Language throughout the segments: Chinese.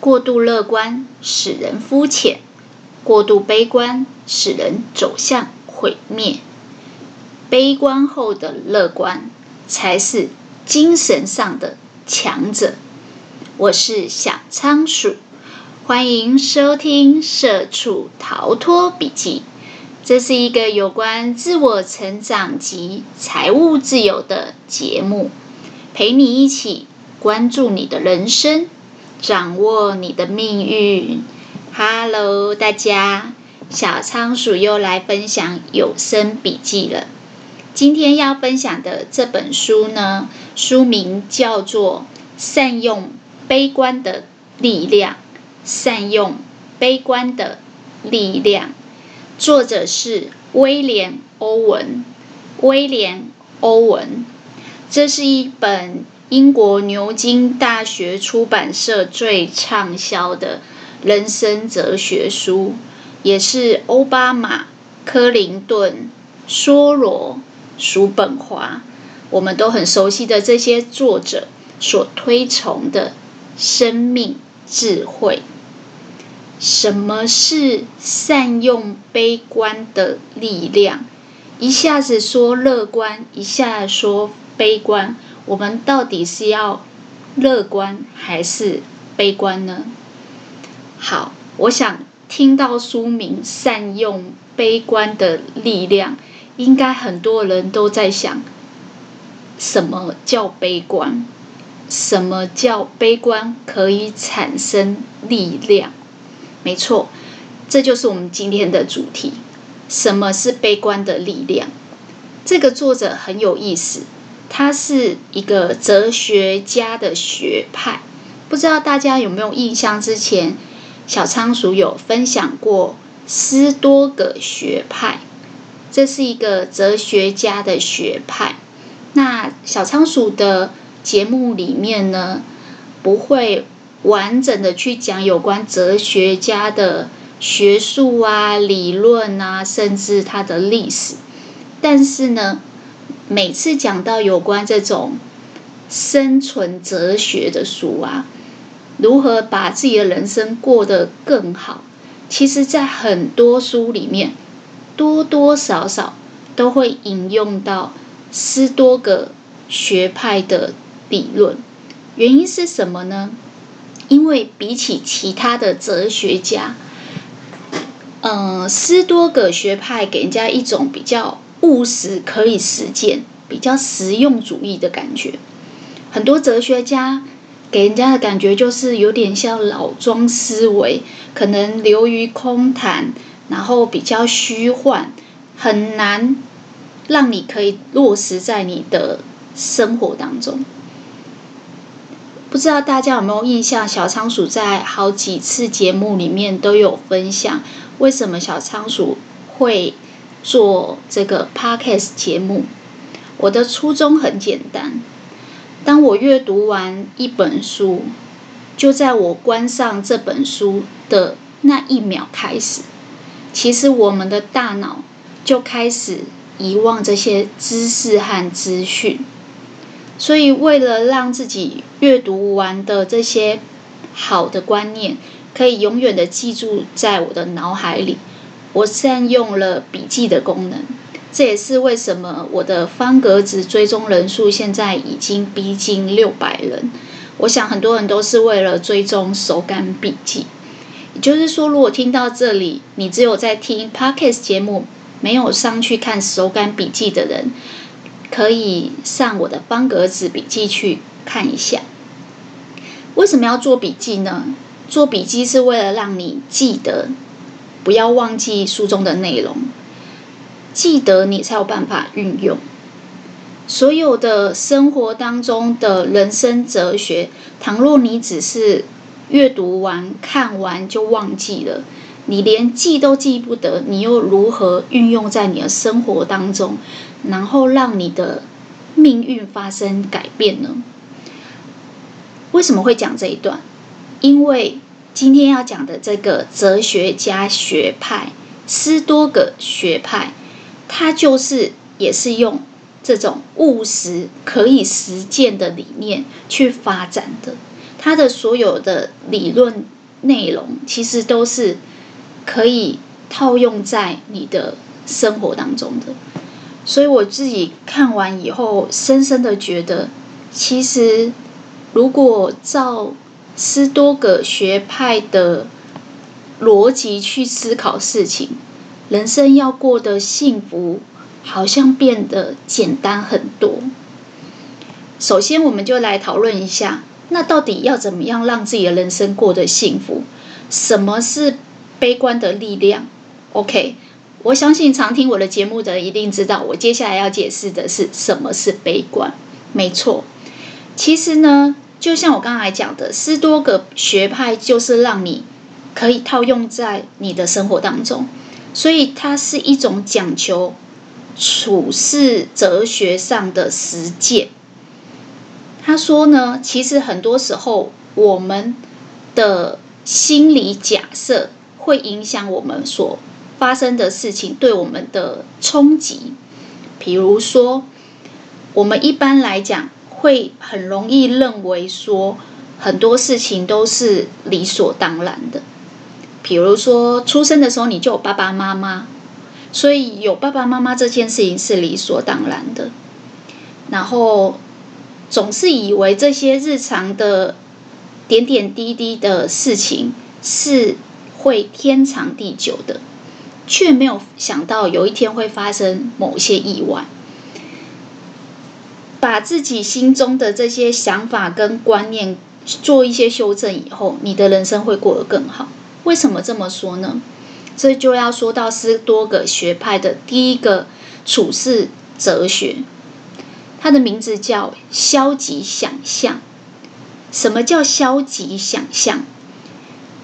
过度乐观使人肤浅，过度悲观使人走向毁灭。悲观后的乐观才是精神上的强者。我是小仓鼠，欢迎收听《社畜逃脱笔记》。这是一个有关自我成长及财务自由的节目，陪你一起关注你的人生。掌握你的命运。Hello，大家，小仓鼠又来分享有声笔记了。今天要分享的这本书呢，书名叫做《善用悲观的力量》。善用悲观的力量，作者是威廉·欧文。威廉·欧文，这是一本。英国牛津大学出版社最畅销的人生哲学书，也是欧巴马、克林顿、梭罗、叔本华，我们都很熟悉的这些作者所推崇的生命智慧。什么是善用悲观的力量？一下子说乐观，一下子说悲观。我们到底是要乐观还是悲观呢？好，我想听到书名“善用悲观的力量”，应该很多人都在想：什么叫悲观？什么叫悲观可以产生力量？没错，这就是我们今天的主题。什么是悲观的力量？这个作者很有意思。他是一个哲学家的学派，不知道大家有没有印象？之前小仓鼠有分享过斯多葛学派，这是一个哲学家的学派。那小仓鼠的节目里面呢，不会完整的去讲有关哲学家的学术啊、理论啊，甚至他的历史，但是呢。每次讲到有关这种生存哲学的书啊，如何把自己的人生过得更好，其实，在很多书里面，多多少少都会引用到斯多葛学派的理论。原因是什么呢？因为比起其他的哲学家，嗯、斯多葛学派给人家一种比较。务实可以实践，比较实用主义的感觉。很多哲学家给人家的感觉就是有点像老庄思维，可能流于空谈，然后比较虚幻，很难让你可以落实在你的生活当中。不知道大家有没有印象？小仓鼠在好几次节目里面都有分享，为什么小仓鼠会。做这个 podcast 节目，我的初衷很简单。当我阅读完一本书，就在我关上这本书的那一秒开始，其实我们的大脑就开始遗忘这些知识和资讯。所以，为了让自己阅读完的这些好的观念，可以永远的记住在我的脑海里。我善用了笔记的功能，这也是为什么我的方格子追踪人数现在已经逼近六百人。我想很多人都是为了追踪手感笔记。也就是说，如果听到这里，你只有在听 Podcast 节目，没有上去看手感笔记的人，可以上我的方格子笔记去看一下。为什么要做笔记呢？做笔记是为了让你记得。不要忘记书中的内容，记得你才有办法运用。所有的生活当中的人生哲学，倘若你只是阅读完、看完就忘记了，你连记都记不得，你又如何运用在你的生活当中，然后让你的命运发生改变呢？为什么会讲这一段？因为。今天要讲的这个哲学家学派，斯多葛学派，它就是也是用这种务实可以实践的理念去发展的。他的所有的理论内容，其实都是可以套用在你的生活当中的。所以我自己看完以后，深深的觉得，其实如果照斯多葛学派的逻辑去思考事情，人生要过得幸福，好像变得简单很多。首先，我们就来讨论一下，那到底要怎么样让自己的人生过得幸福？什么是悲观的力量？OK，我相信常听我的节目的一定知道，我接下来要解释的是什么是悲观。没错，其实呢，就像我刚才讲的，斯多葛学派就是让你可以套用在你的生活当中，所以它是一种讲求处世哲学上的实践。他说呢，其实很多时候我们的心理假设会影响我们所发生的事情对我们的冲击。比如说，我们一般来讲会很容易认为说很多事情都是理所当然的。比如说，出生的时候你就有爸爸妈妈，所以有爸爸妈妈这件事情是理所当然的。然后。总是以为这些日常的点点滴滴的事情是会天长地久的，却没有想到有一天会发生某些意外。把自己心中的这些想法跟观念做一些修正以后，你的人生会过得更好。为什么这么说呢？这就要说到斯多葛学派的第一个处世哲学。它的名字叫消极想象。什么叫消极想象？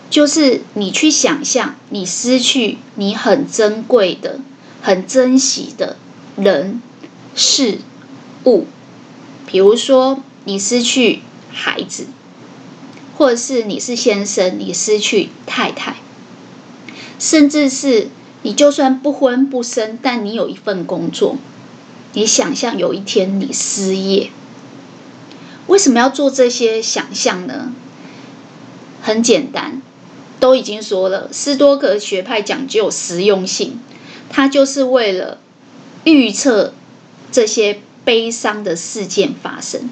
就是你去想象你失去你很珍贵的、很珍惜的人、事、物。比如说，你失去孩子，或者是你是先生，你失去太太，甚至是你就算不婚不生，但你有一份工作。你想象有一天你失业，为什么要做这些想象呢？很简单，都已经说了，斯多格学派讲究实用性，它就是为了预测这些悲伤的事件发生。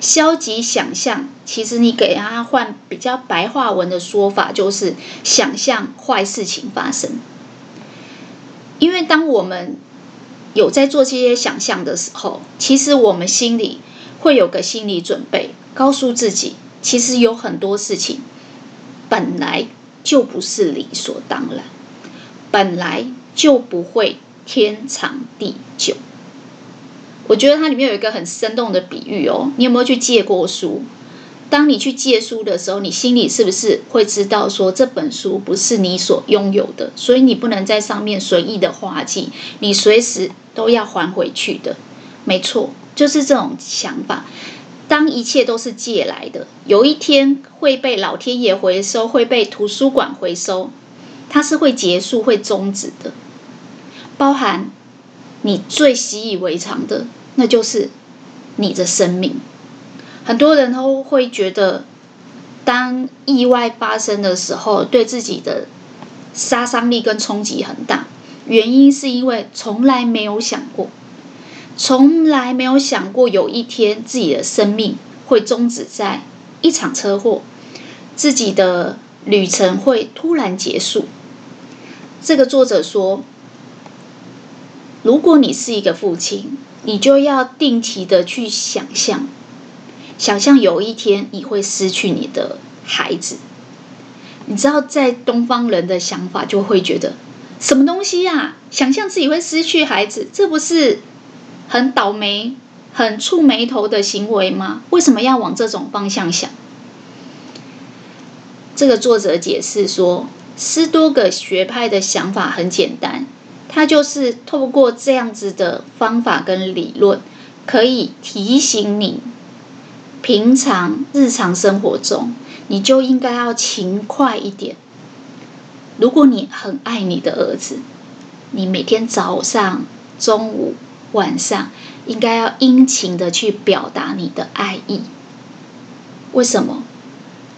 消极想象，其实你给他换比较白话文的说法，就是想象坏事情发生。因为当我们有在做这些想象的时候，其实我们心里会有个心理准备，告诉自己，其实有很多事情本来就不是理所当然，本来就不会天长地久。我觉得它里面有一个很生动的比喻哦，你有没有去借过书？当你去借书的时候，你心里是不是会知道说，这本书不是你所拥有的，所以你不能在上面随意的画记，你随时都要还回去的。没错，就是这种想法。当一切都是借来的，有一天会被老天爷回收，会被图书馆回收，它是会结束、会终止的。包含你最习以为常的，那就是你的生命。很多人都会觉得，当意外发生的时候，对自己的杀伤力跟冲击很大。原因是因为从来没有想过，从来没有想过有一天自己的生命会终止在一场车祸，自己的旅程会突然结束。这个作者说，如果你是一个父亲，你就要定期的去想象。想象有一天你会失去你的孩子，你知道，在东方人的想法就会觉得什么东西呀？想象自己会失去孩子，这不是很倒霉、很触霉头的行为吗？为什么要往这种方向想？这个作者解释说，斯多葛学派的想法很简单，他就是透过这样子的方法跟理论，可以提醒你。平常日常生活中，你就应该要勤快一点。如果你很爱你的儿子，你每天早上、中午、晚上，应该要殷勤的去表达你的爱意。为什么？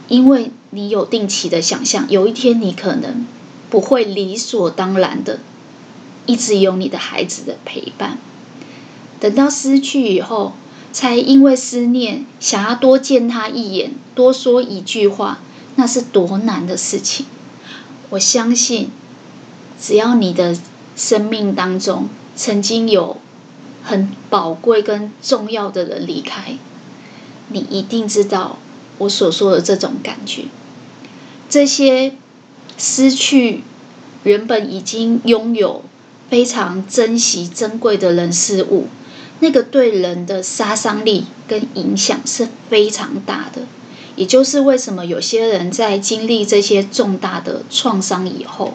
因为你有定期的想象，有一天你可能不会理所当然的一直有你的孩子的陪伴。等到失去以后，才因为思念想要多见他一眼，多说一句话，那是多难的事情。我相信，只要你的生命当中曾经有很宝贵跟重要的人离开，你一定知道我所说的这种感觉。这些失去原本已经拥有非常珍惜、珍贵的人事物，那个对人的杀伤力跟影响是非常大的。也就是为什么有些人在经历这些重大的创伤以后，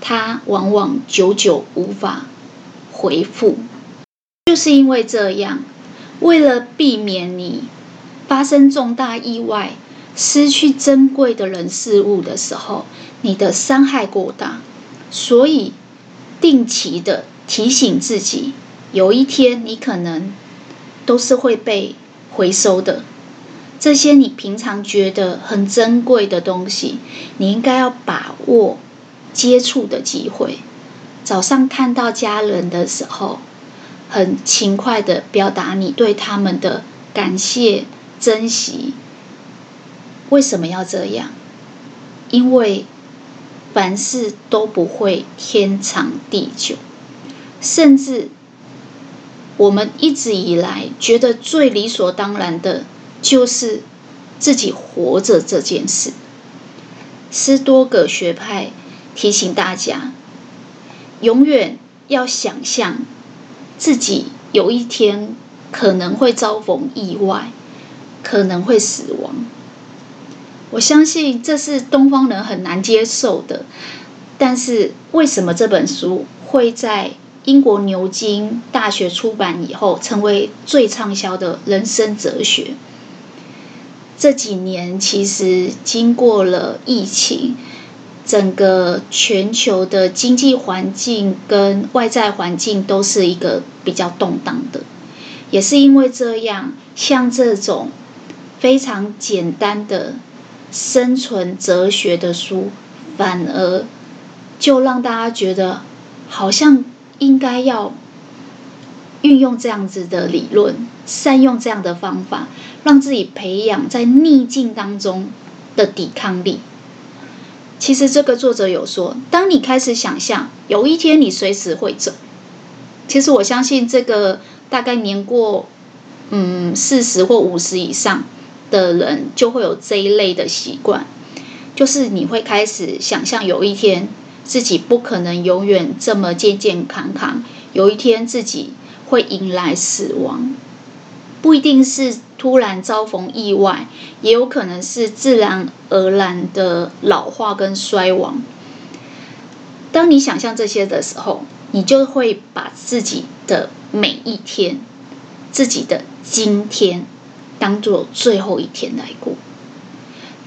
他往往久久无法恢复，就是因为这样。为了避免你发生重大意外、失去珍贵的人事物的时候，你的伤害过大，所以定期的提醒自己，有一天你可能都是会被回收的。这些你平常觉得很珍贵的东西，你应该要把握接触的机会。早上看到家人的时候，很勤快的表达你对他们的感谢、珍惜。为什么要这样？因为凡事都不会天长地久，甚至我们一直以来觉得最理所当然的。就是自己活着这件事。斯多葛学派提醒大家，永远要想象自己有一天可能会遭逢意外，可能会死亡。我相信这是东方人很难接受的，但是为什么这本书会在英国牛津大学出版以后，成为最畅销的人生哲学？这几年其实经过了疫情，整个全球的经济环境跟外在环境都是一个比较动荡的，也是因为这样，像这种非常简单的生存哲学的书，反而就让大家觉得好像应该要运用这样子的理论，善用这样的方法。让自己培养在逆境当中的抵抗力。其实这个作者有说，当你开始想象有一天你随时会走，其实我相信这个大概年过嗯四十或五十以上的人就会有这一类的习惯，就是你会开始想象有一天自己不可能永远这么健健康康，有一天自己会迎来死亡。不一定是突然遭逢意外，也有可能是自然而然的老化跟衰亡。当你想象这些的时候，你就会把自己的每一天、自己的今天当做最后一天来过。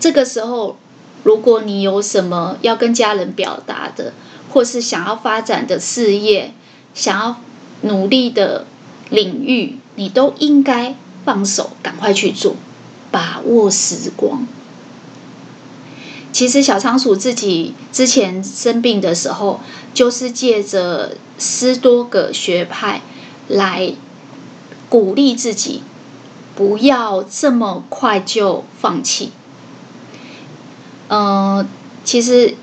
这个时候，如果你有什么要跟家人表达的，或是想要发展的事业，想要努力的领域，你都应该放手，赶快去做，把握时光。其实小仓鼠自己之前生病的时候，就是借着斯多葛学派来鼓励自己，不要这么快就放弃。嗯、其实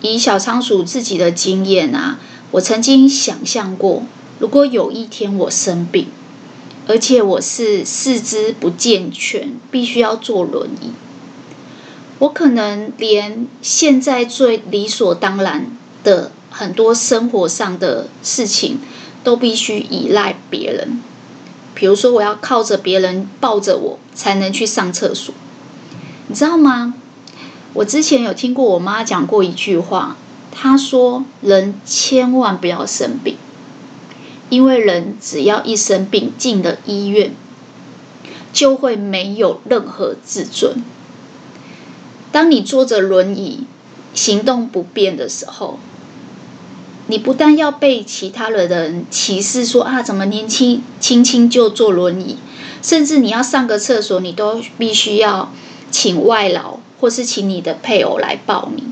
以小仓鼠自己的经验啊，我曾经想象过，如果有一天我生病。而且我是四肢不健全，必须要坐轮椅。我可能连现在最理所当然的很多生活上的事情，都必须依赖别人。比如说，我要靠着别人抱着我才能去上厕所，你知道吗？我之前有听过我妈讲过一句话，她说：“人千万不要生病。”因为人只要一生病进了医院，就会没有任何自尊。当你坐着轮椅行动不便的时候，你不但要被其他的人歧视说啊，怎么年轻轻轻就坐轮椅，甚至你要上个厕所，你都必须要请外劳或是请你的配偶来抱你。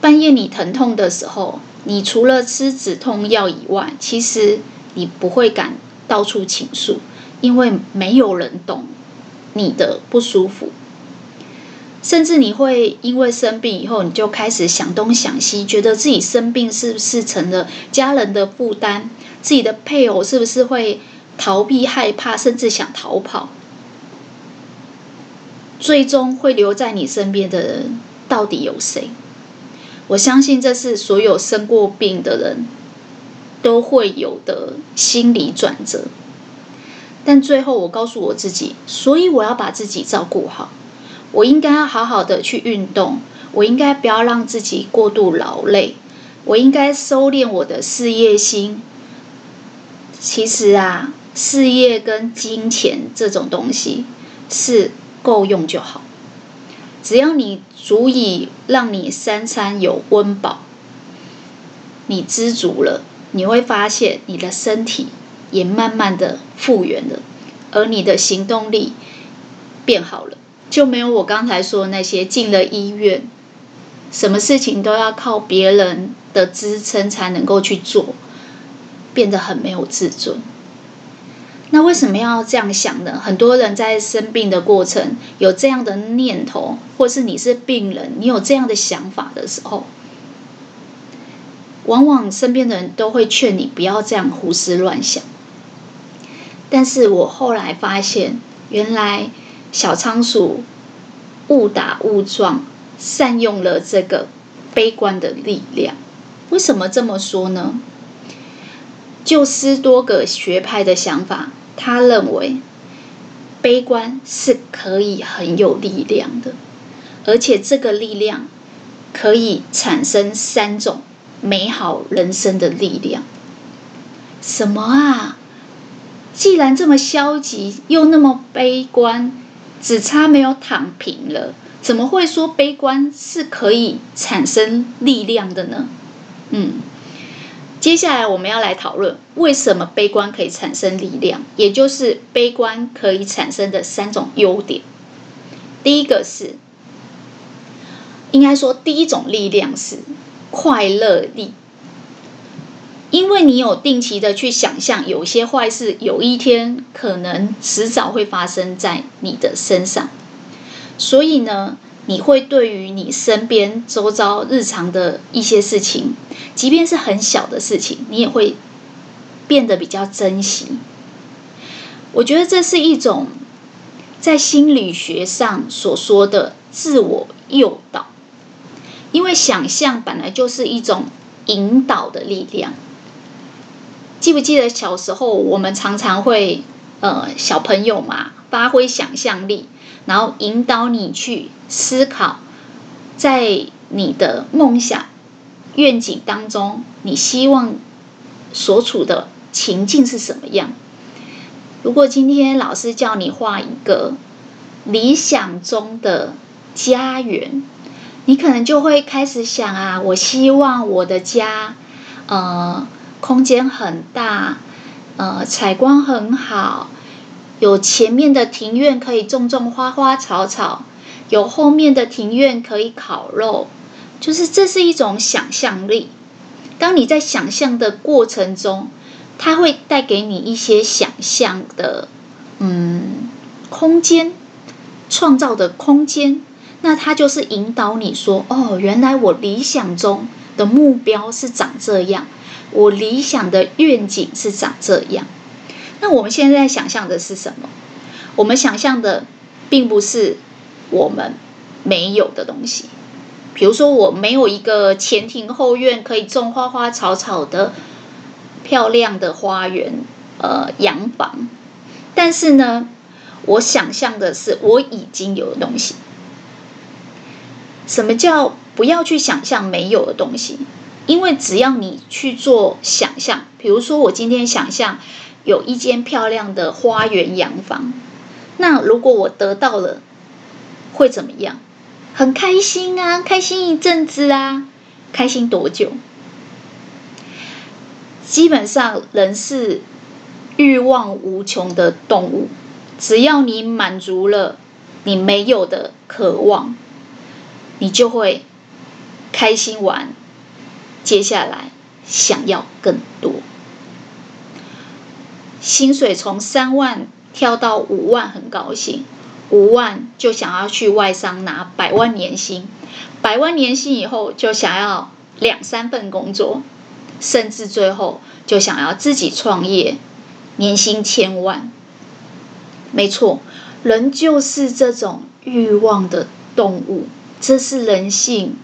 半夜你疼痛的时候，你除了吃止痛药以外，其实你不会敢到处倾诉，因为没有人懂你的不舒服。甚至你会因为生病以后，你就开始想东想西，觉得自己生病是不是成了家人的负担？自己的配偶是不是会逃避、害怕，甚至想逃跑？最终会留在你身边的人，到底有谁？我相信这是所有生过病的人都会有的心理转折。但最后，我告诉我自己，所以我要把自己照顾好。我应该要好好的去运动，我应该不要让自己过度劳累，我应该收敛我的事业心。其实啊，事业跟金钱这种东西是够用就好，只要你足以让你三餐有温饱，你知足了，你会发现你的身体也慢慢的复原了，而你的行动力变好了。就没有我刚才说的那些进了医院，什么事情都要靠别人的支撑才能够去做，变得很没有自尊。那为什么要这样想呢？很多人在生病的过程有这样的念头，或是你是病人，你有这样的想法的时候，往往身边的人都会劝你不要这样胡思乱想。但是我后来发现，原来。小仓鼠误打误撞善用了这个悲观的力量。为什么这么说呢？就斯多葛学派的想法，他认为悲观是可以很有力量的，而且这个力量可以产生三种美好人生的力量。什么啊？既然这么消极，又那么悲观。只差没有躺平了，怎么会说悲观是可以产生力量的呢？嗯，接下来我们要来讨论为什么悲观可以产生力量，也就是悲观可以产生的三种优点。第一个是，应该说第一种力量是快乐力。因为你有定期的去想象，有些坏事有一天可能迟早会发生在你的身上，所以呢，你会对于你身边周遭日常的一些事情，即便是很小的事情，你也会变得比较珍惜。我觉得这是一种在心理学上所说的自我诱导，因为想象本来就是一种引导的力量。记不记得小时候，我们常常会，呃，小朋友嘛，发挥想象力，然后引导你去思考，在你的梦想、愿景当中，你希望所处的情境是什么样？如果今天老师叫你画一个理想中的家园，你可能就会开始想啊，我希望我的家，呃。空间很大，呃，采光很好，有前面的庭院可以种种花花草草，有后面的庭院可以烤肉，就是这是一种想象力。当你在想象的过程中，它会带给你一些想象的，嗯，空间，创造的空间。那它就是引导你说，哦，原来我理想中的目标是长这样。我理想的愿景是长这样，那我们现在想象的是什么？我们想象的并不是我们没有的东西，比如说我没有一个前庭后院可以种花花草草的漂亮的花园，呃，洋房。但是呢，我想象的是我已经有的东西。什么叫不要去想象没有的东西？因为只要你去做想象，比如说我今天想象有一间漂亮的花园洋房，那如果我得到了，会怎么样？很开心啊，开心一阵子啊，开心多久？基本上人是欲望无穷的动物，只要你满足了你没有的渴望，你就会开心完，接下来想要更多。薪水从三万跳到五万，很高兴；五万就想要去外商拿百万年薪，百万年薪以后就想要两三份工作，甚至最后就想要自己创业，年薪千万。没错，人就是这种欲望的动物，这是人性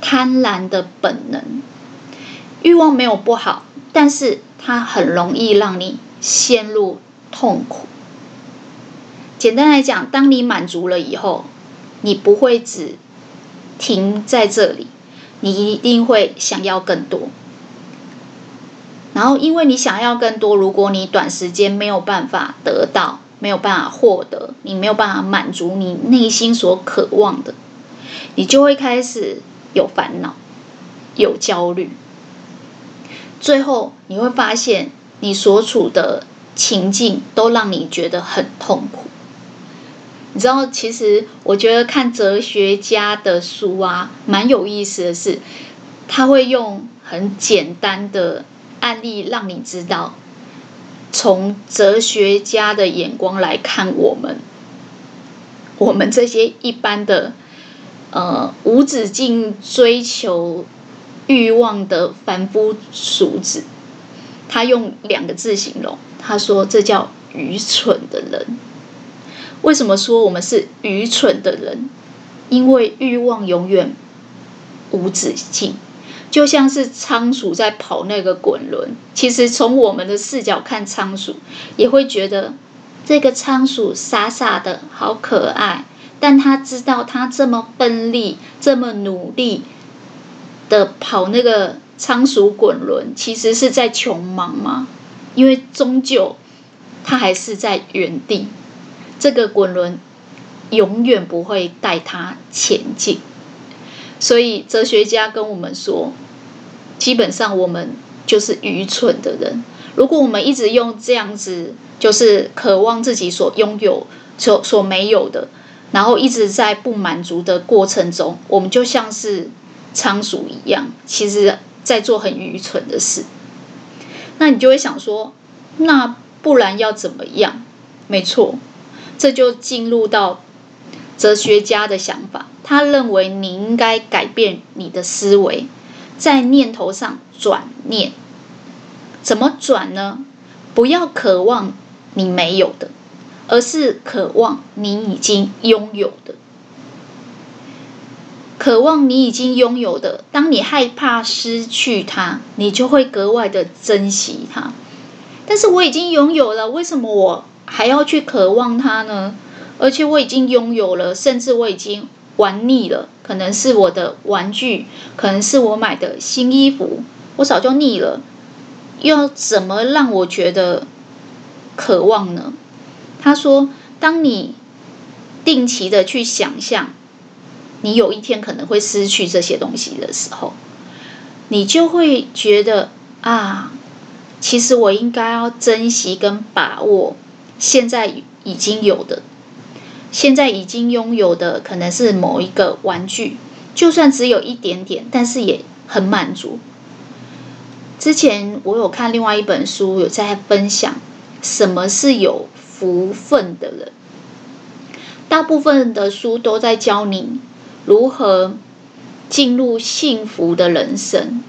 贪婪的本能。欲望没有不好，但是它很容易让你陷入痛苦。简单来讲，当你满足了以后，你不会只停在这里，你一定会想要更多。然后，因为你想要更多，如果你短时间没有办法得到，没有办法获得，你没有办法满足你内心所渴望的，你就会开始有烦恼、有焦虑，最后你会发现你所处的情境都让你觉得很痛苦。你知道，其实我觉得看哲学家的书啊，蛮有意思的是，他会用很简单的案例让你知道。从哲学家的眼光来看，我们，我们这些一般的，呃，无止境追求欲望的凡夫俗子，他用两个字形容，他说这叫愚蠢的人。为什么说我们是愚蠢的人？因为欲望永远无止境。就像是仓鼠在跑那个滚轮，其实从我们的视角看仓鼠，也会觉得这个仓鼠傻傻的好可爱。但他知道，他这么奋力、这么努力的跑那个仓鼠滚轮，其实是在穷忙吗？因为终究他还是在原地，这个滚轮永远不会带他前进。所以哲学家跟我们说，基本上我们就是愚蠢的人。如果我们一直用这样子，就是渴望自己所拥有、所所没有的，然后一直在不满足的过程中，我们就像是仓鼠一样，其实在做很愚蠢的事。那你就会想说，那不然要怎么样？没错，这就进入到哲学家的想法。他认为你应该改变你的思维，在念头上转念。怎么转呢？不要渴望你没有的，而是渴望你已经拥有的。渴望你已经拥有的，当你害怕失去它，你就会格外的珍惜它。但是我已经拥有了，为什么我还要去渴望它呢？而且我已经拥有了，甚至我已经。玩腻了，可能是我的玩具，可能是我买的新衣服，我早就腻了。要怎么让我觉得渴望呢？他说：“当你定期的去想象，你有一天可能会失去这些东西的时候，你就会觉得啊，其实我应该要珍惜跟把握现在已经有的。”现在已经拥有的可能是某一个玩具，就算只有一点点，但是也很满足。之前我有看另外一本书，有在分享什么是有福分的人。大部分的书都在教你如何进入幸福的人生，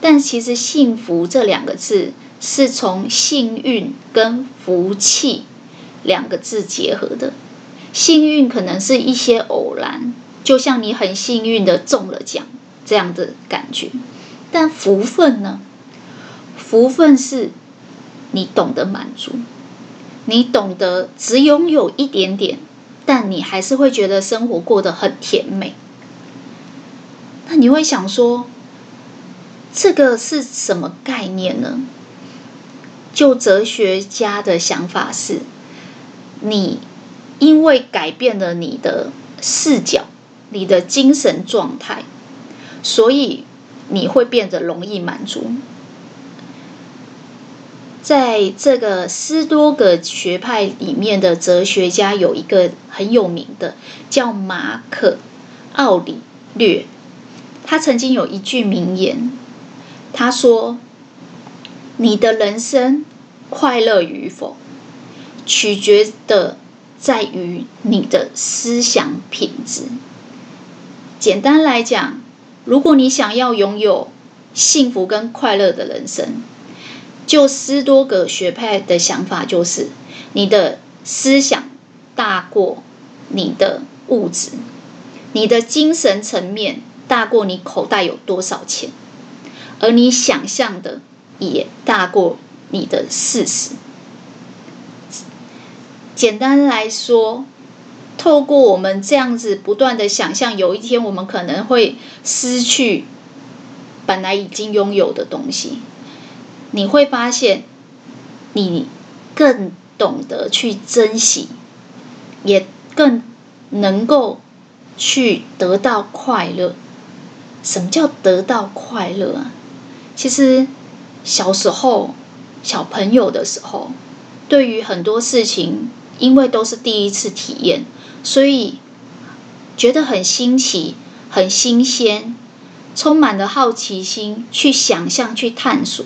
但其实“幸福”这两个字是从幸运跟福气两个字结合的。幸运可能是一些偶然，就像你很幸运的中了奖这样的感觉。但福分呢？福分是你懂得满足，你懂得只拥有一点点，但你还是会觉得生活过得很甜美。那你会想说，这个是什么概念呢？就哲学家的想法是，你。因为改变了你的视角，你的精神状态，所以你会变得容易满足。在这个斯多葛学派里面的哲学家有一个很有名的，叫马可·奥里略。他曾经有一句名言，他说：“你的人生快乐与否，取决的在于你的思想品质。”简单来讲，如果你想要拥有幸福跟快乐的人生，就斯多葛学派的想法就是，你的思想大过你的物质，你的精神层面大过你口袋有多少钱，而你想象的也大过你的事实。简单来说。透过我们这样子不断的想象，有一天我们可能会失去本来已经拥有的东西，你会发现，你更懂得去珍惜，也更能够去得到快乐。什么叫得到快乐啊？其实小时候小朋友的时候，对于很多事情，因为都是第一次体验。所以觉得很新奇、很新鲜，充满了好奇心，去想象、去探索。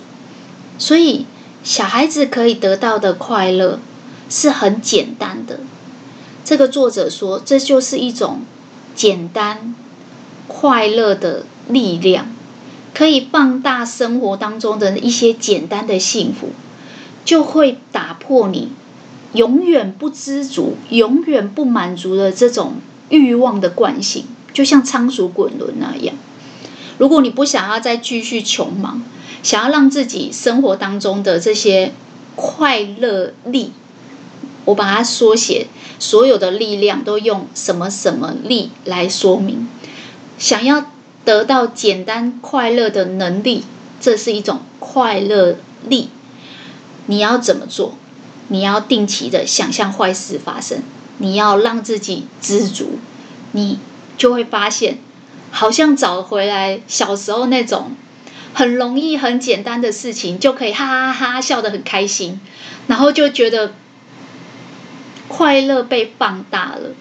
所以小孩子可以得到的快乐是很简单的。这个作者说，这就是一种简单快乐的力量，可以放大生活当中的一些简单的幸福，就会打破你。永远不知足、永远不满足的这种欲望的惯性，就像仓鼠滚轮那样。如果你不想要再继续穷忙，想要让自己生活当中的这些快乐力，我把它缩写，所有的力量都用什么什么力来说明。想要得到简单快乐的能力，这是一种快乐力。你要怎么做？你要定期的想象坏事发生，你要让自己知足，你就会发现，好像找回来小时候那种很容易、很简单的事情，就可以哈哈哈笑得很开心，然后就觉得快乐被放大了，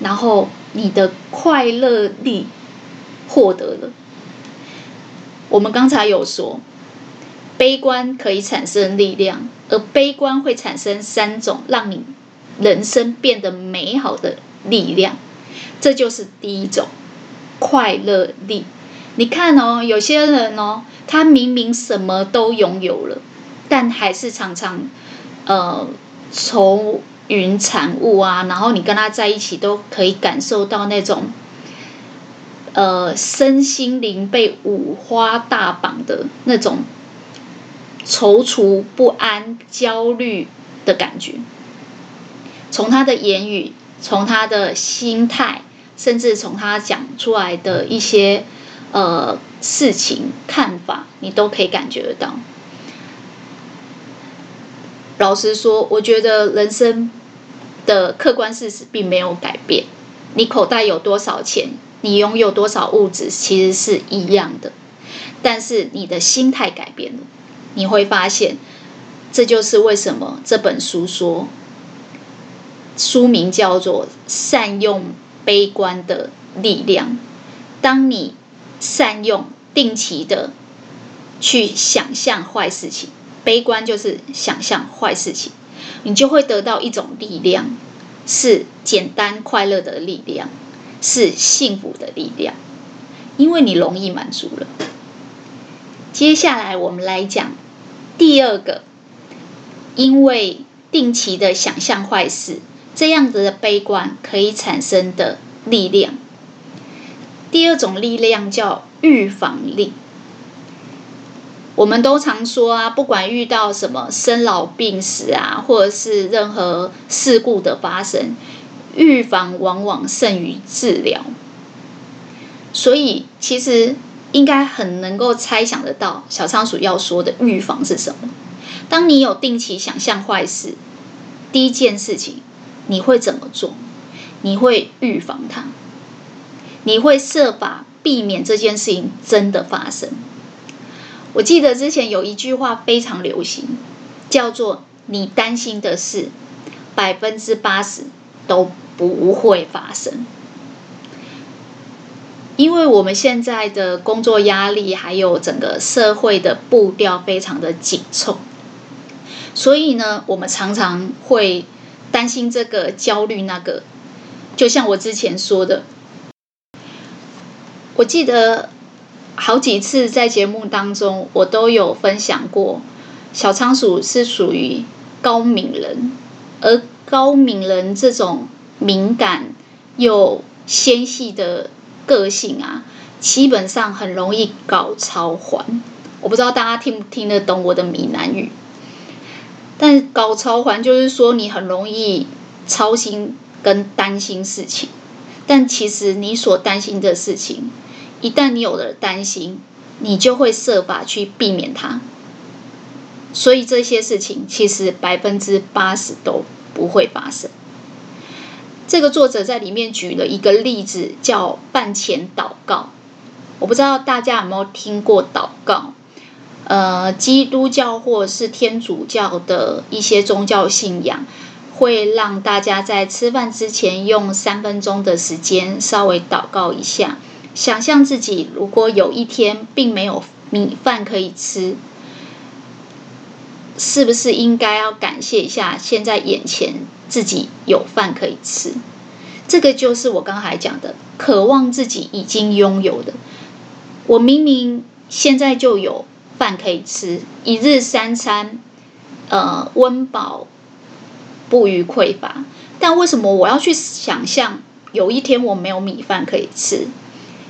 然后你的快乐力获得了。我们刚才有说。悲观可以产生力量，而悲观会产生三种让你人生变得美好的力量。这就是第一种快乐力。你看哦，有些人哦，他明明什么都拥有了，但还是常常呃愁云惨雾啊。然后你跟他在一起，都可以感受到那种呃身心灵被五花大绑的那种。踌躇不安、焦虑的感觉，从他的言语，从他的心态，甚至从他讲出来的一些呃事情看法，你都可以感觉得到。老实说，我觉得人生的客观事实并没有改变。你口袋有多少钱，你拥有多少物质，其实是一样的，但是你的心态改变了。你会发现，这就是为什么这本书说，书名叫做《善用悲观的力量》。当你善用定期的去想象坏事情，悲观就是想象坏事情，你就会得到一种力量，是简单快乐的力量，是幸福的力量，因为你容易满足了。接下来我们来讲。第二个，因为定期的想象坏事，这样子的悲观可以产生的力量。第二种力量叫预防力。我们都常说啊，不管遇到什么生老病死啊，或者是任何事故的发生，预防往往胜于治疗。所以，其实。应该很能够猜想得到，小仓鼠要说的预防是什么？当你有定期想象坏事，第一件事情你会怎么做？你会预防它，你会设法避免这件事情真的发生。我记得之前有一句话非常流行，叫做你担心的事，百分之八十都不会发生。因为我们现在的工作压力，还有整个社会的步调非常的紧凑，所以呢，我们常常会担心这个、焦虑那个。就像我之前说的，我记得好几次在节目当中，我都有分享过，小仓鼠是属于高敏人，而高敏人这种敏感又纤细的。个性啊，基本上很容易搞超环。我不知道大家听不听得懂我的闽南语，但搞超环就是说你很容易操心跟担心事情，但其实你所担心的事情，一旦你有了担心，你就会设法去避免它。所以这些事情其实百分之八十都不会发生。这个作者在里面举了一个例子，叫饭前祷告。我不知道大家有没有听过祷告？呃，基督教或是天主教的一些宗教信仰，会让大家在吃饭之前用三分钟的时间稍微祷告一下，想象自己如果有一天并没有米饭可以吃，是不是应该要感谢一下现在眼前？自己有饭可以吃，这个就是我刚才讲的，渴望自己已经拥有的。我明明现在就有饭可以吃，一日三餐，呃，温饱不虞匮乏，但为什么我要去想象有一天我没有米饭可以吃？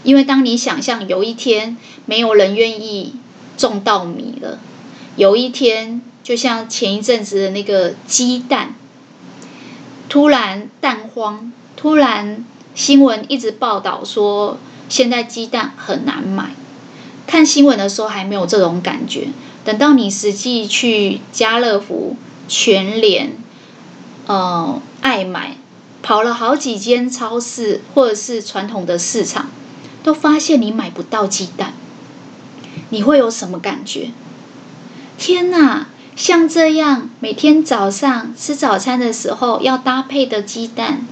因为当你想象有一天没有人愿意种稻米了，有一天就像前一阵子的那个鸡蛋。突然蛋荒，突然新闻一直报道说现在鸡蛋很难买。看新闻的时候还没有这种感觉，等到你实际去家乐福、全联、呃爱买，跑了好几间超市或者是传统的市场，都发现你买不到鸡蛋，你会有什么感觉？天哪！像这样每天早上吃早餐的时候要搭配的鸡蛋，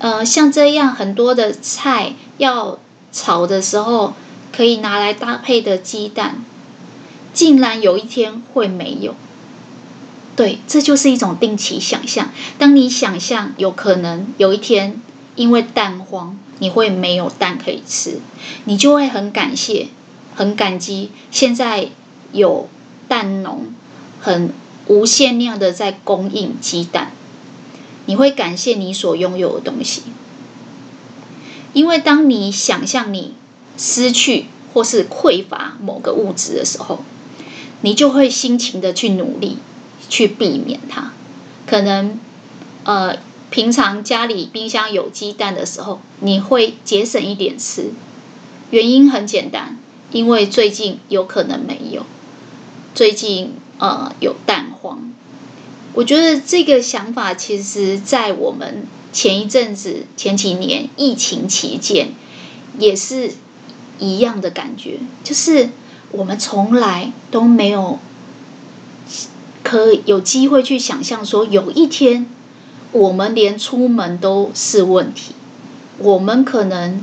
呃，像这样很多的菜要炒的时候可以拿来搭配的鸡蛋，竟然有一天会没有。对，这就是一种定期想象。当你想象有可能有一天因为蛋荒你会没有蛋可以吃，你就会很感谢、很感激现在有蛋农。很无限量的在供应鸡蛋，你会感谢你所拥有的东西，因为当你想象你失去或是匮乏某个物质的时候，你就会辛勤的去努力去避免它。可能呃，平常家里冰箱有鸡蛋的时候，你会节省一点吃，原因很简单，因为最近有可能没有，最近。呃，有蛋荒，我觉得这个想法其实，在我们前一阵子、前几年疫情期间，也是一样的感觉，就是我们从来都没有可有机会去想象说，有一天我们连出门都是问题，我们可能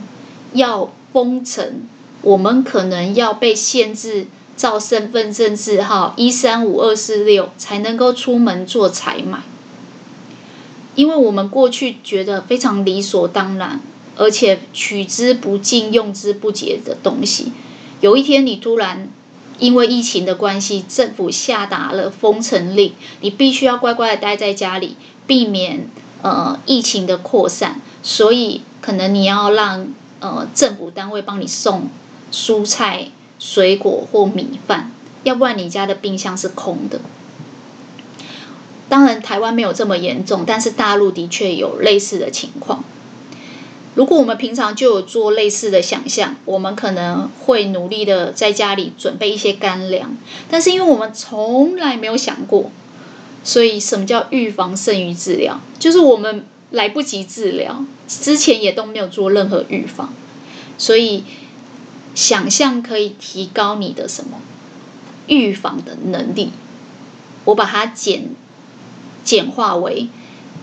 要封城，我们可能要被限制。照身份证字号一三五二四六才能够出门做采买，因为我们过去觉得非常理所当然，而且取之不尽、用之不竭的东西，有一天你突然因为疫情的关系，政府下达了封城令，你必须要乖乖的待在家里，避免呃疫情的扩散，所以可能你要让呃政府单位帮你送蔬菜。水果或米饭，要不然你家的冰箱是空的。当然，台湾没有这么严重，但是大陆的确有类似的情况。如果我们平常就有做类似的想象，我们可能会努力的在家里准备一些干粮。但是，因为我们从来没有想过，所以什么叫预防胜于治疗？就是我们来不及治疗，之前也都没有做任何预防，所以。想象可以提高你的什么预防的能力，我把它简简化为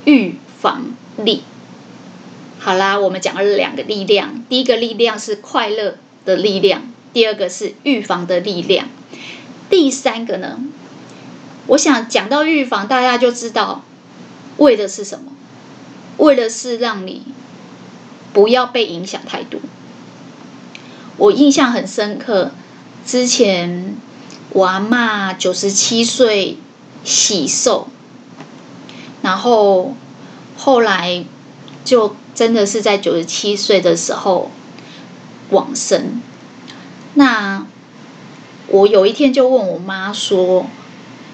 预防力。好啦，我们讲了两个力量，第一个力量是快乐的力量，第二个是预防的力量。第三个呢，我想讲到预防，大家就知道为的是什么？为的是让你不要被影响太多。我印象很深刻，之前我阿妈九十七岁喜寿，然后后来就真的是在九十七岁的时候往生。那我有一天就问我妈说：“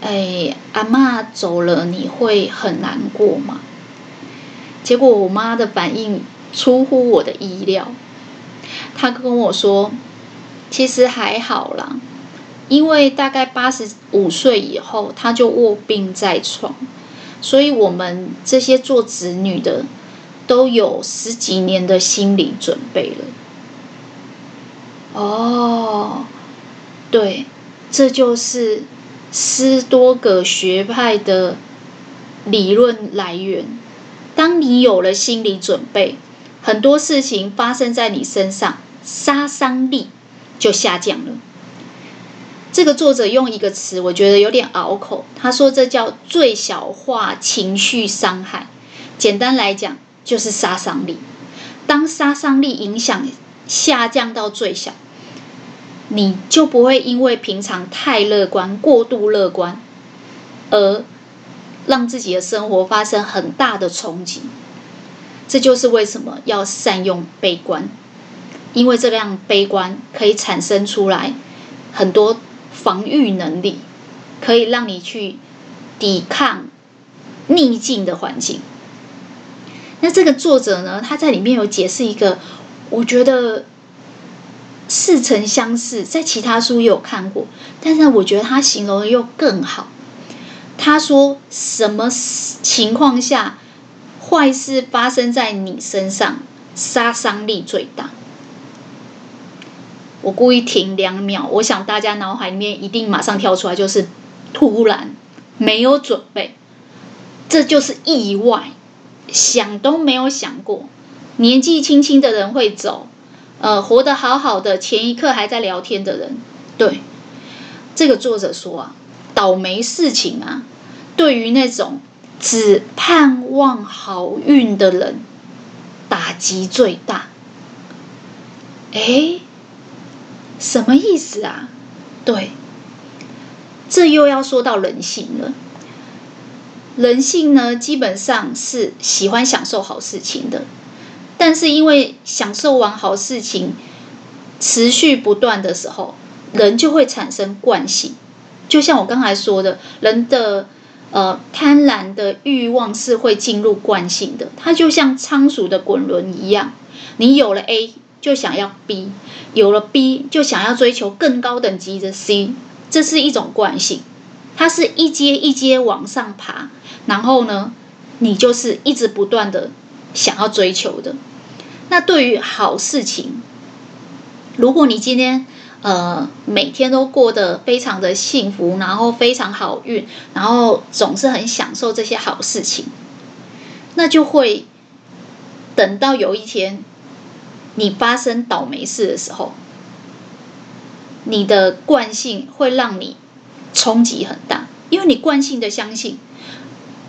哎，阿妈走了，你会很难过吗？”结果我妈的反应出乎我的意料。她跟我说：“其实还好啦，因为大概八十五岁以后，她就卧病在床，所以我们这些做子女的都有十几年的心理准备了。”哦，对，这就是斯多葛学派的理论来源。当你有了心理准备，很多事情发生在你身上。杀伤力就下降了。这个作者用一个词，我觉得有点拗口。他说这叫最小化情绪伤害。简单来讲，就是杀伤力。当杀伤力影响下降到最小，你就不会因为平常太乐观、过度乐观，而让自己的生活发生很大的冲击。这就是为什么要善用悲观。因为这样悲观可以产生出来很多防御能力，可以让你去抵抗逆境的环境。那这个作者呢，他在里面有解释一个，我觉得似曾相识，在其他书也有看过，但是我觉得他形容的又更好。他说，什么情况下坏事发生在你身上，杀伤力最大？我故意停两秒，我想大家脑海里面一定马上跳出来，就是突然没有准备，这就是意外，想都没有想过，年纪轻轻的人会走，呃，活得好好的，前一刻还在聊天的人，对，这个作者说啊，倒霉事情啊，对于那种只盼望好运的人，打击最大，诶。什么意思啊？对，这又要说到人性了。人性呢，基本上是喜欢享受好事情的，但是因为享受完好事情持续不断的时候，人就会产生惯性。就像我刚才说的，人的呃贪婪的欲望是会进入惯性的，它就像仓鼠的滚轮一样，你有了 A。就想要 B，有了 B 就想要追求更高等级的 C，这是一种惯性，它是一阶一阶往上爬，然后呢，你就是一直不断的想要追求的。那对于好事情，如果你今天呃每天都过得非常的幸福，然后非常好运，然后总是很享受这些好事情，那就会等到有一天。你发生倒霉事的时候，你的惯性会让你冲击很大，因为你惯性的相信，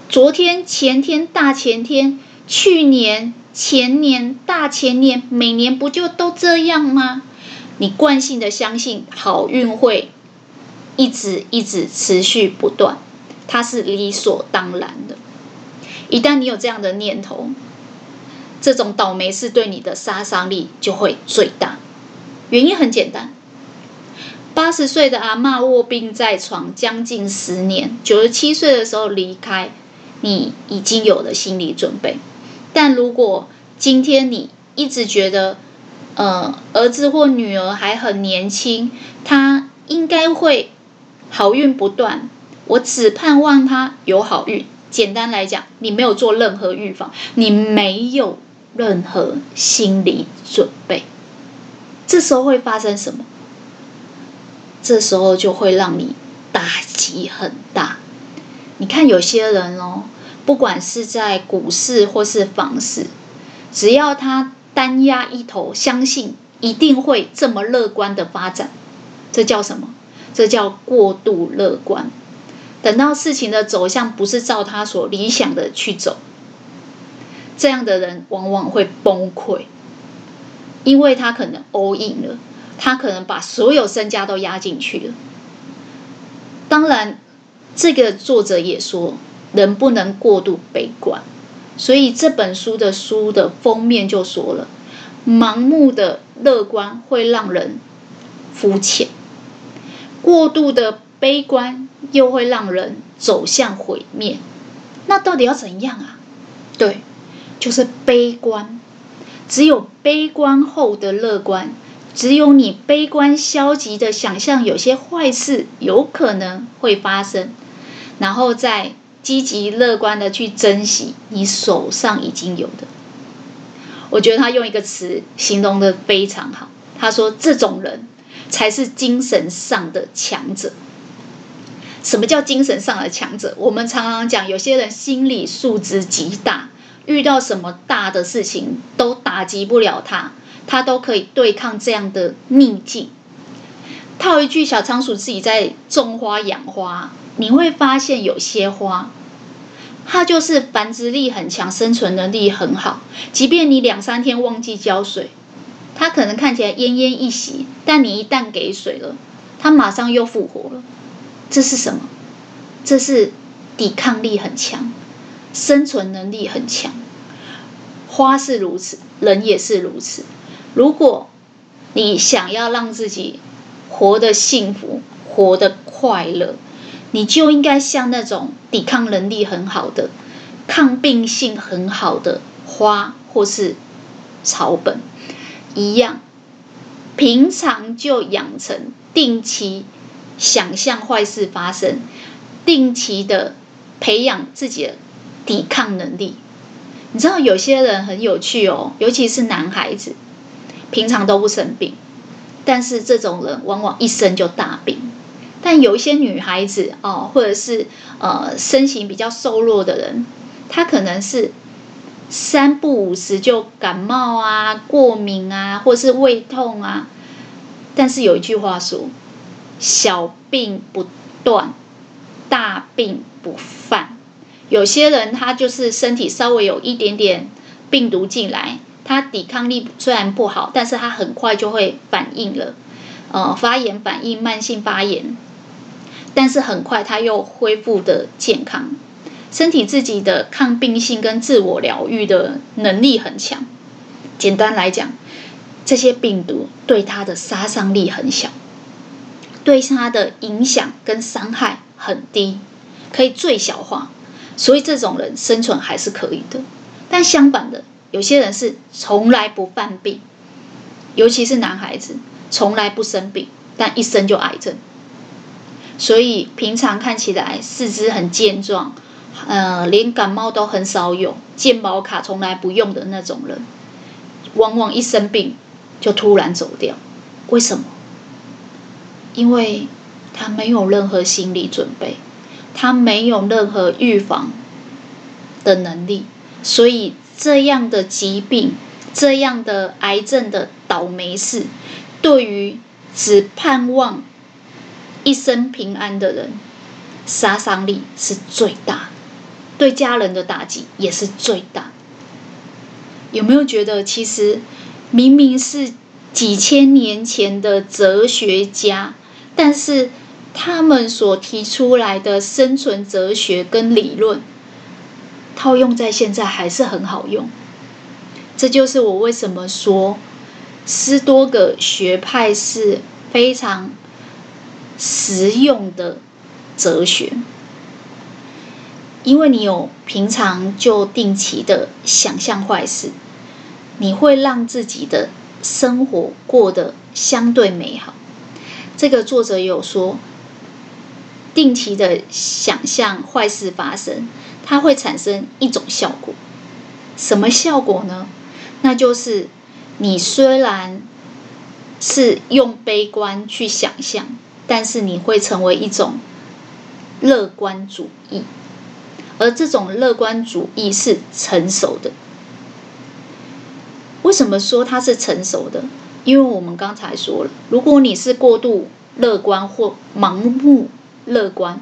昨天、前天、大前天、去年、前年、大前年，每年不就都这样吗？你惯性的相信好运会一直一直持续不断，它是理所当然的。一旦你有这样的念头，这种倒霉事对你的杀伤力就会最大，原因很简单。八十岁的阿嬷卧病在床将近十年，九十七岁的时候离开，你已经有了心理准备。但如果今天你一直觉得，呃，儿子或女儿还很年轻，他应该会好运不断，我只盼望他有好运。简单来讲，你没有做任何预防，你没有。任何心理准备，这时候会发生什么？这时候就会让你打击很大，你看有些人哦，不管是在股市或是房市，只要他单押一头，相信一定会这么乐观的发展，这叫什么？这叫过度乐观。等到事情的走向不是照他所理想的去走，这样的人往往会崩溃，因为他可能 all in 了，他可能把所有身家都押进去了。当然，这个作者也说，人不能过度悲观，所以这本书的书的封面就说了，盲目的乐观会让人肤浅，过度的悲观。又会让人走向毁灭，那到底要怎样啊？对，就是悲观。只有悲观后的乐观，只有你悲观消极的想象有些坏事有可能会发生，然后再积极乐观的去珍惜你手上已经有的。我觉得他用一个词形容的非常好，他说这种人才是精神上的强者。什么叫精神上的强者？我们常常讲，有些人心理素质极大，遇到什么大的事情都打击不了他，他都可以对抗这样的逆境。套一句小仓鼠自己在种花养花，你会发现有些花，它就是繁殖力很强，生存能力很好。即便你两三天忘记浇水，它可能看起来奄奄一息，但你一旦给水了，它马上又复活了。这是什么？这是抵抗力很强，生存能力很强。花是如此，人也是如此。如果你想要让自己活得幸福、活得快乐，你就应该像那种抵抗能力很好的、抗病性很好的花或是草本一样，平常就养成定期。想象坏事发生，定期的培养自己的抵抗能力。你知道有些人很有趣哦，尤其是男孩子，平常都不生病，但是这种人往往一生就大病。但有一些女孩子哦，或者是呃身形比较瘦弱的人，她可能是三不五时就感冒啊、过敏啊，或是胃痛啊。但是有一句话说。小病不断，大病不犯。有些人他就是身体稍微有一点点病毒进来，他抵抗力虽然不好，但是他很快就会反应了，呃，发炎反应、慢性发炎，但是很快他又恢复的健康，身体自己的抗病性跟自我疗愈的能力很强。简单来讲，这些病毒对他的杀伤力很小。对他的影响跟伤害很低，可以最小化，所以这种人生存还是可以的。但相反的，有些人是从来不犯病，尤其是男孩子，从来不生病，但一生就癌症。所以平常看起来四肢很健壮，呃，连感冒都很少有，健保卡从来不用的那种人，往往一生病就突然走掉。为什么？因为他没有任何心理准备，他没有任何预防的能力，所以这样的疾病、这样的癌症的倒霉事，对于只盼望一生平安的人，杀伤力是最大，对家人的打击也是最大。有没有觉得，其实明明是几千年前的哲学家？但是他们所提出来的生存哲学跟理论，套用在现在还是很好用。这就是我为什么说斯多葛学派是非常实用的哲学，因为你有平常就定期的想象坏事，你会让自己的生活过得相对美好。这个作者有说，定期的想象坏事发生，它会产生一种效果。什么效果呢？那就是你虽然是用悲观去想象，但是你会成为一种乐观主义。而这种乐观主义是成熟的。为什么说它是成熟的？因为我们刚才说了，如果你是过度乐观或盲目乐观，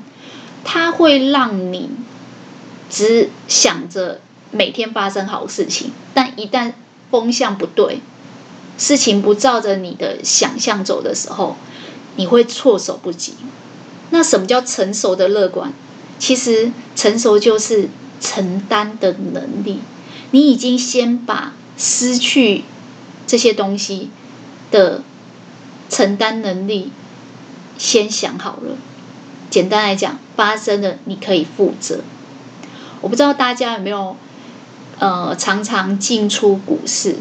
它会让你只想着每天发生好事情，但一旦风向不对，事情不照着你的想象走的时候，你会措手不及。那什么叫成熟的乐观？其实成熟就是承担的能力。你已经先把失去这些东西的承担能力先想好了。简单来讲，发生了你可以负责。我不知道大家有没有呃常常进出股市，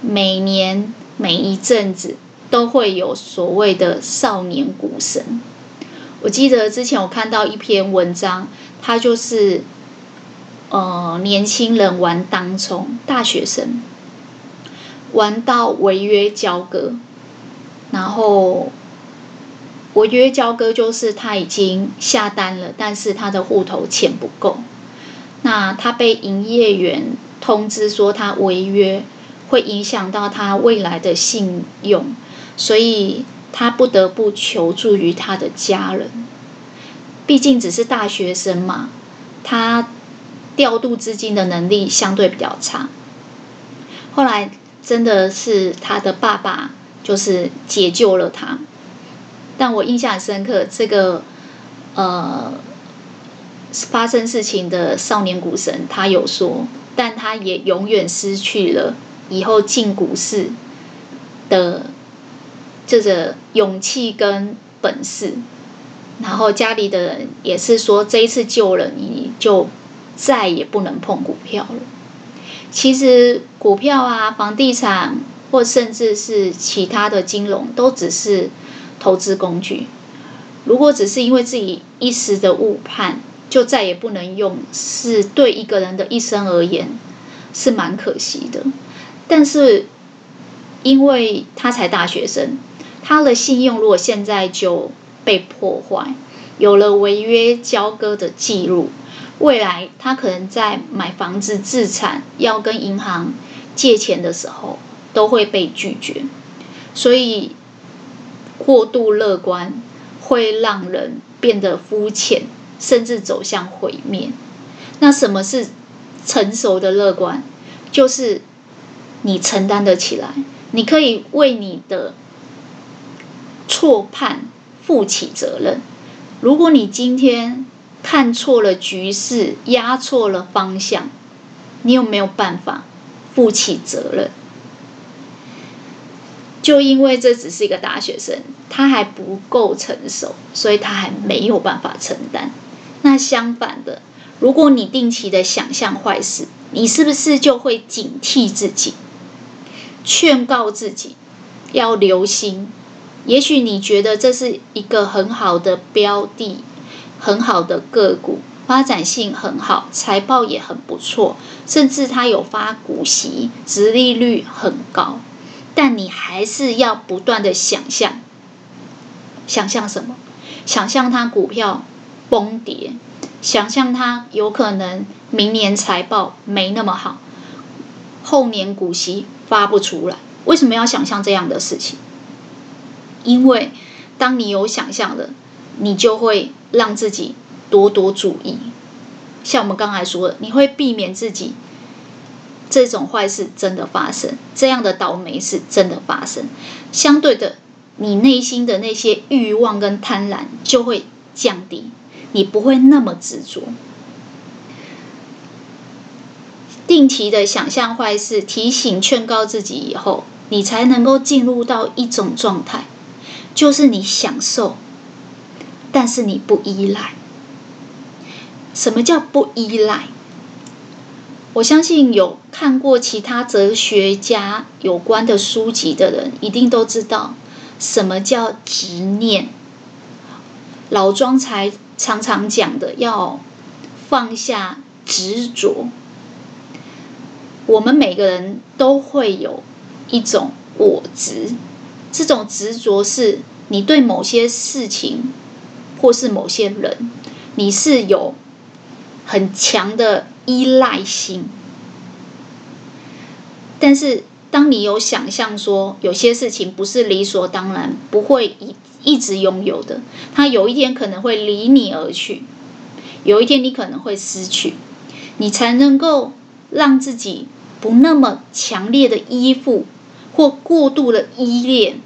每年每一阵子都会有所谓的少年股神。我记得之前我看到一篇文章，他就是呃年轻人玩当冲，大学生。玩到违约交割，然后违约交割就是他已经下单了，但是他的户头钱不够，那他被营业员通知说他违约，会影响到他未来的信用，所以他不得不求助于他的家人。毕竟只是大学生嘛，他调度资金的能力相对比较差。后来。真的是他的爸爸，就是解救了他。但我印象很深刻，这个呃发生事情的少年股神，他有说，但他也永远失去了以后进股市的这个勇气跟本事。然后家里的人也是说，这一次救了你，就再也不能碰股票了。其实股票啊、房地产或甚至是其他的金融，都只是投资工具。如果只是因为自己一时的误判，就再也不能用，是对一个人的一生而言是蛮可惜的。但是因为他才大学生，他的信用如果现在就被破坏，有了违约交割的记录。未来他可能在买房子、置产要跟银行借钱的时候，都会被拒绝。所以过度乐观会让人变得肤浅，甚至走向毁灭。那什么是成熟的乐观？就是你承担得起来，你可以为你的错判负起责任。如果你今天，看错了局势，压错了方向，你有没有办法负起责任？就因为这只是一个大学生，他还不够成熟，所以他还没有办法承担。那相反的，如果你定期的想象坏事，你是不是就会警惕自己，劝告自己要留心？也许你觉得这是一个很好的标的。很好的个股，发展性很好，财报也很不错，甚至它有发股息，殖利率很高。但你还是要不断的想象，想象什么？想象它股票崩跌，想象它有可能明年财报没那么好，后年股息发不出来。为什么要想象这样的事情？因为当你有想象的。你就会让自己多多注意，像我们刚才说的，你会避免自己这种坏事真的发生，这样的倒霉事真的发生。相对的，你内心的那些欲望跟贪婪就会降低，你不会那么执着。定期的想象坏事，提醒劝告自己以后，你才能够进入到一种状态，就是你享受。但是你不依赖。什么叫不依赖？我相信有看过其他哲学家有关的书籍的人，一定都知道什么叫执念。老庄才常常讲的，要放下执着。我们每个人都会有一种我执，这种执着是你对某些事情。或是某些人，你是有很强的依赖性。但是，当你有想象说有些事情不是理所当然，不会一一直拥有的，它有一天可能会离你而去，有一天你可能会失去，你才能够让自己不那么强烈的依附或过度的依恋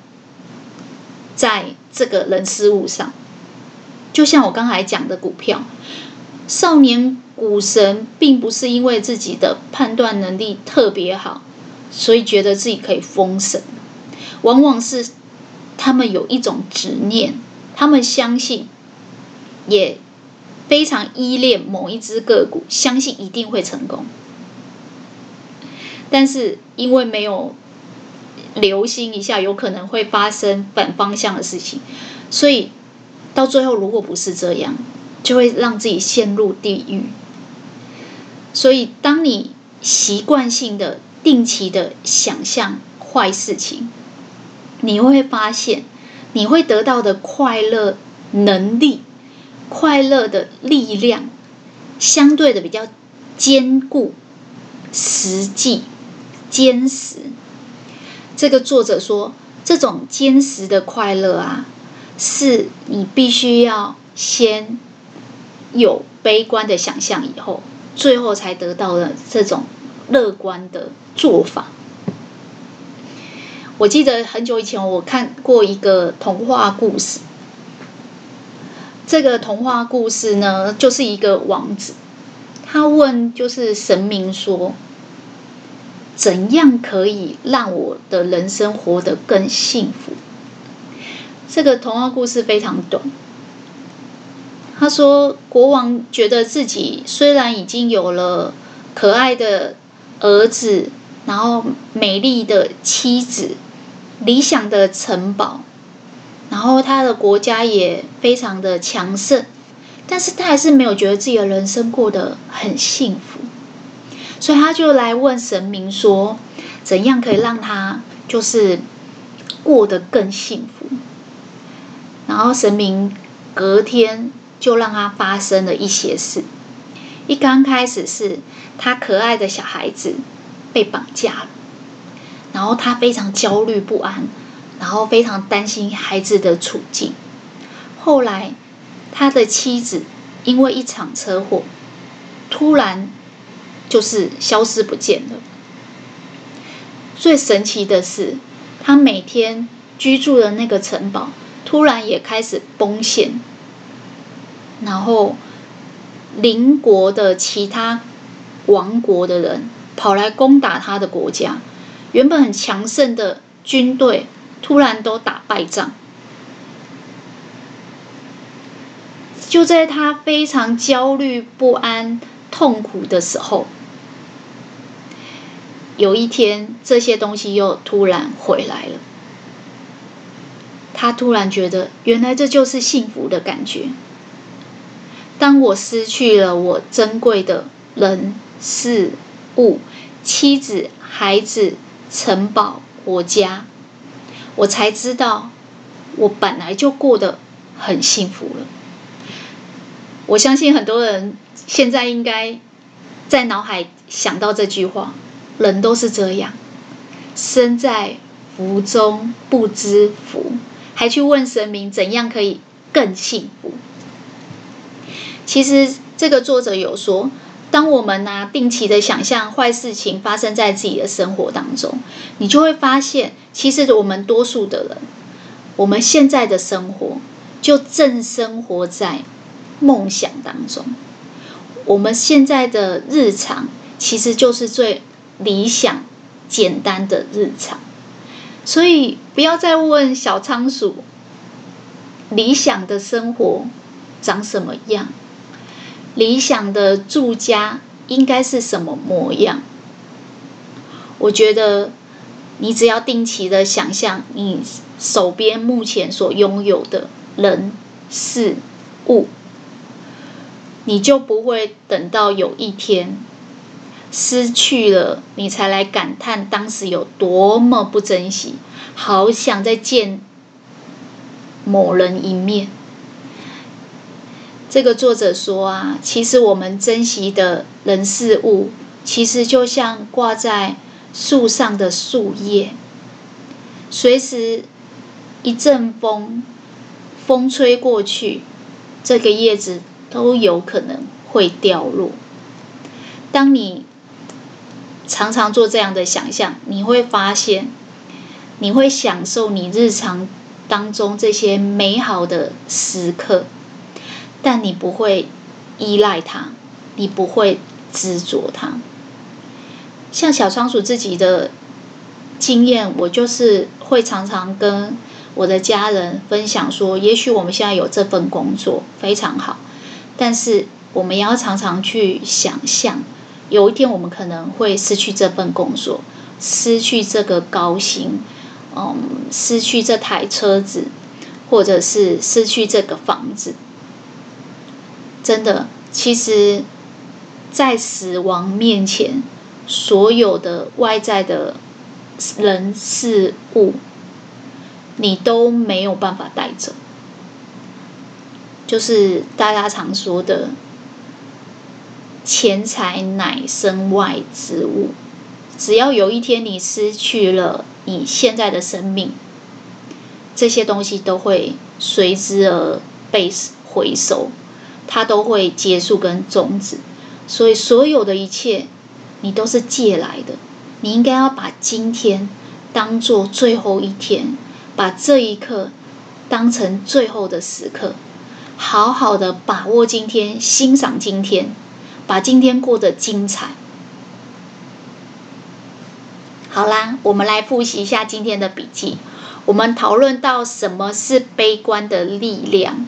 在这个人事物上。就像我刚才讲的股票，少年股神并不是因为自己的判断能力特别好。所以觉得自己可以封神，往往是他们有一种执念，他们相信，也非常依恋某一只个股，相信一定会成功。但是因为没有留心一下，有可能会发生反方向的事情，所以到最后如果不是这样，就会让自己陷入地狱。所以当你习惯性的。定期的想象坏事情，你会发现，你会得到的快乐能力、快乐的力量，相对的比较坚固、实际、坚实。这个作者说，这种坚实的快乐啊，是你必须要先有悲观的想象，以后最后才得到的这种。乐观的做法。我记得很久以前我看过一个童话故事。这个童话故事呢，就是一个王子，他问就是神明说：“怎样可以让我的人生活得更幸福？”这个童话故事非常短。他说，国王觉得自己虽然已经有了可爱的。儿子，然后美丽的妻子，理想的城堡，然后他的国家也非常的强盛，但是他还是没有觉得自己的人生过得很幸福，所以他就来问神明说，怎样可以让他就是过得更幸福？然后神明隔天就让他发生了一些事。一刚开始是他可爱的小孩子被绑架了，然后他非常焦虑不安，然后非常担心孩子的处境。后来他的妻子因为一场车祸，突然就是消失不见了。最神奇的是，他每天居住的那个城堡突然也开始崩陷，然后。邻国的其他王国的人跑来攻打他的国家，原本很强盛的军队突然都打败仗。就在他非常焦虑不安、痛苦的时候，有一天这些东西又突然回来了。他突然觉得，原来这就是幸福的感觉。当我失去了我珍贵的人事物、妻子、孩子、城堡、国家，我才知道我本来就过得很幸福了。我相信很多人现在应该在脑海想到这句话：人都是这样，身在福中不知福，还去问神明怎样可以更幸福。其实这个作者有说，当我们呢定期的想象坏事情发生在自己的生活当中，你就会发现，其实我们多数的人，我们现在的生活就正生活在梦想当中。我们现在的日常其实就是最理想、简单的日常。所以不要再问小仓鼠，理想的生活长什么样？理想的住家应该是什么模样？我觉得，你只要定期的想象你手边目前所拥有的人事物，你就不会等到有一天失去了，你才来感叹当时有多么不珍惜，好想再见某人一面。这个作者说啊，其实我们珍惜的人事物，其实就像挂在树上的树叶，随时一阵风，风吹过去，这个叶子都有可能会掉落。当你常常做这样的想象，你会发现，你会享受你日常当中这些美好的时刻，但你不会依赖它，你不会执着它。像小仓鼠自己的经验，我就是会常常跟我的家人分享说，也许我们现在有这份工作非常好，但是我们要常常去想象，有一天我们可能会失去这份工作，失去这个高薪。嗯，失去这台车子，或者是失去这个房子，真的，其实，在死亡面前，所有的外在的人事物，你都没有办法带走。就是大家常说的，钱财乃身外之物。只要有一天你失去了你现在的生命，这些东西都会随之而被回收，它都会结束跟终止。所以所有的一切，你都是借来的。你应该要把今天当做最后一天，把这一刻当成最后的时刻，好好的把握今天，欣赏今天，把今天过得精彩。好啦，我们来复习一下今天的笔记。我们讨论到什么是悲观的力量，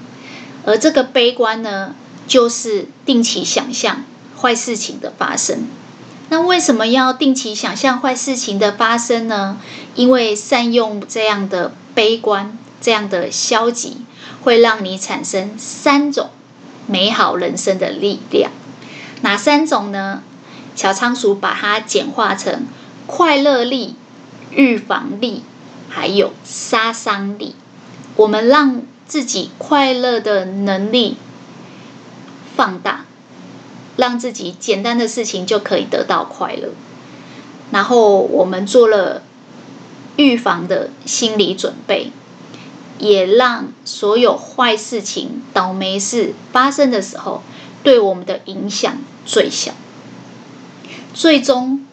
而这个悲观呢，就是定期想象坏事情的发生。那为什么要定期想象坏事情的发生呢？因为善用这样的悲观、这样的消极，会让你产生三种美好人生的力量。哪三种呢？小仓鼠把它简化成。快乐力、预防力，还有杀伤力。我们让自己快乐的能力放大，让自己简单的事情就可以得到快乐。然后我们做了预防的心理准备，也让所有坏事情、倒霉事发生的时候，对我们的影响最小。最终。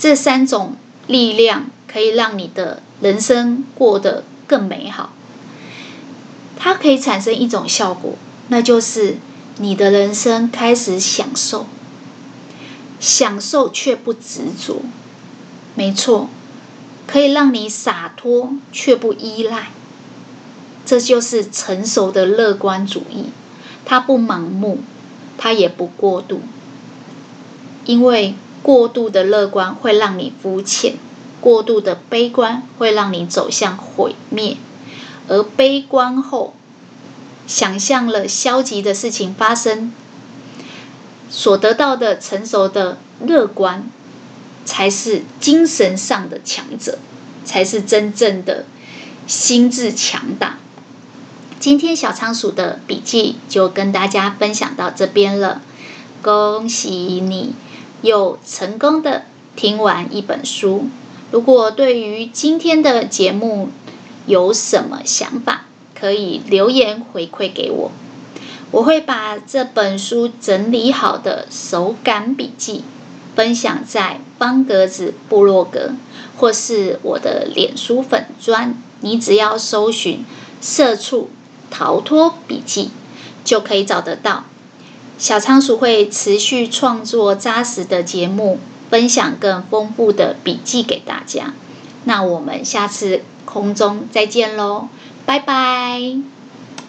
这三种力量可以让你的人生过得更美好。它可以产生一种效果，那就是你的人生开始享受，享受却不执着。没错，可以让你洒脱却不依赖。这就是成熟的乐观主义。它不盲目，它也不过度，因为。过度的乐观会让你肤浅，过度的悲观会让你走向毁灭。而悲观后，想象了消极的事情发生，所得到的成熟的乐观，才是精神上的强者，才是真正的心智强大。今天小仓鼠的笔记就跟大家分享到这边了，恭喜你！又成功的听完一本书。如果对于今天的节目有什么想法，可以留言回馈给我。我会把这本书整理好的手感笔记分享在方格子部落格，或是我的脸书粉砖。你只要搜寻“社畜逃脱笔记”，就可以找得到。小仓鼠会持续创作扎实的节目，分享更丰富的笔记给大家。那我们下次空中再见喽，拜拜。